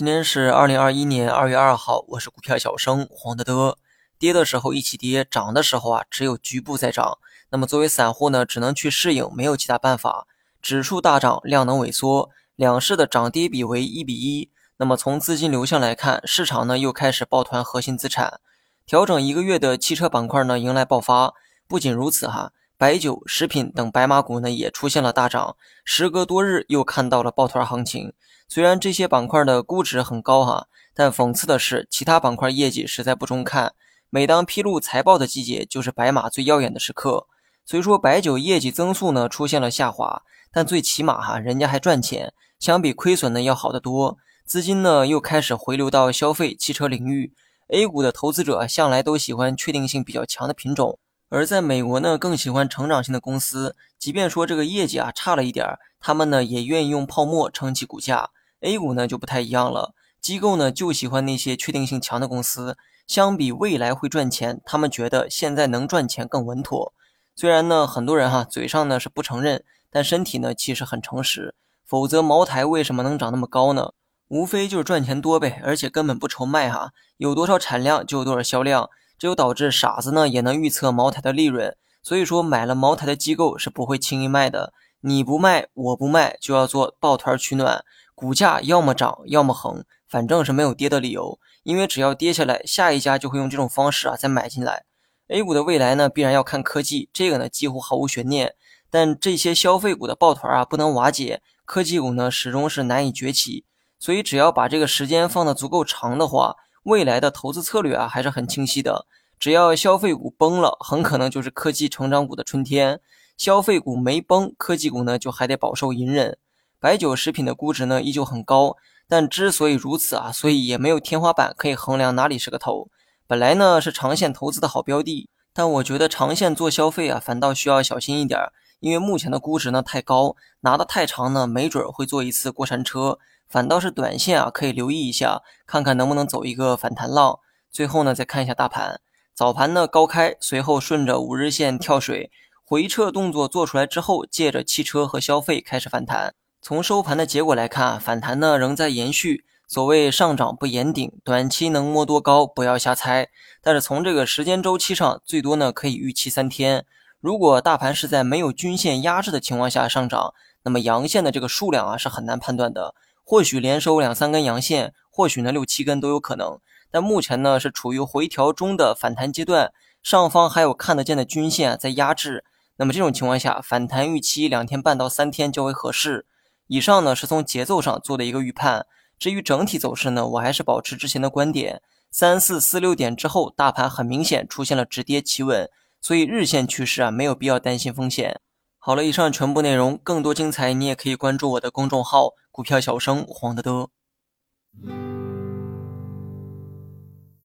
今天是二零二一年二月二号，我是股票小生黄德德。跌的时候一起跌，涨的时候啊只有局部在涨。那么作为散户呢，只能去适应，没有其他办法。指数大涨，量能萎缩，两市的涨跌比为一比一。那么从资金流向来看，市场呢又开始抱团核心资产。调整一个月的汽车板块呢迎来爆发。不仅如此哈，白酒、食品等白马股呢也出现了大涨。时隔多日又看到了抱团行情。虽然这些板块的估值很高哈，但讽刺的是，其他板块业绩实在不中看。每当披露财报的季节，就是白马最耀眼的时刻。虽说白酒业绩增速呢出现了下滑，但最起码哈，人家还赚钱，相比亏损呢要好得多。资金呢又开始回流到消费汽车领域，A 股的投资者向来都喜欢确定性比较强的品种，而在美国呢更喜欢成长性的公司，即便说这个业绩啊差了一点儿，他们呢也愿意用泡沫撑起股价。A 股呢就不太一样了，机构呢就喜欢那些确定性强的公司，相比未来会赚钱，他们觉得现在能赚钱更稳妥。虽然呢很多人哈嘴上呢是不承认，但身体呢其实很诚实，否则茅台为什么能涨那么高呢？无非就是赚钱多呗，而且根本不愁卖哈，有多少产量就有多少销量，这就导致傻子呢也能预测茅台的利润。所以说买了茅台的机构是不会轻易卖的，你不卖我不卖，就要做抱团取暖，股价要么涨要么横，反正是没有跌的理由，因为只要跌下来，下一家就会用这种方式啊再买进来。A 股的未来呢必然要看科技，这个呢几乎毫无悬念，但这些消费股的抱团啊不能瓦解，科技股呢始终是难以崛起。所以，只要把这个时间放得足够长的话，未来的投资策略啊还是很清晰的。只要消费股崩了，很可能就是科技成长股的春天；消费股没崩，科技股呢就还得饱受隐忍。白酒、食品的估值呢依旧很高，但之所以如此啊，所以也没有天花板可以衡量哪里是个头。本来呢是长线投资的好标的，但我觉得长线做消费啊，反倒需要小心一点，因为目前的估值呢太高，拿得太长呢，没准会做一次过山车。反倒是短线啊，可以留意一下，看看能不能走一个反弹浪。最后呢，再看一下大盘，早盘呢高开，随后顺着五日线跳水，回撤动作做出来之后，借着汽车和消费开始反弹。从收盘的结果来看，反弹呢仍在延续。所谓上涨不言顶，短期能摸多高，不要瞎猜。但是从这个时间周期上，最多呢可以预期三天。如果大盘是在没有均线压制的情况下上涨，那么阳线的这个数量啊是很难判断的。或许连收两三根阳线，或许呢六七根都有可能。但目前呢是处于回调中的反弹阶段，上方还有看得见的均线在压制。那么这种情况下，反弹预期两天半到三天较为合适。以上呢是从节奏上做的一个预判。至于整体走势呢，我还是保持之前的观点：三四四六点之后，大盘很明显出现了止跌企稳，所以日线趋势啊没有必要担心风险。好了，以上全部内容，更多精彩你也可以关注我的公众号。股票小生黄德德。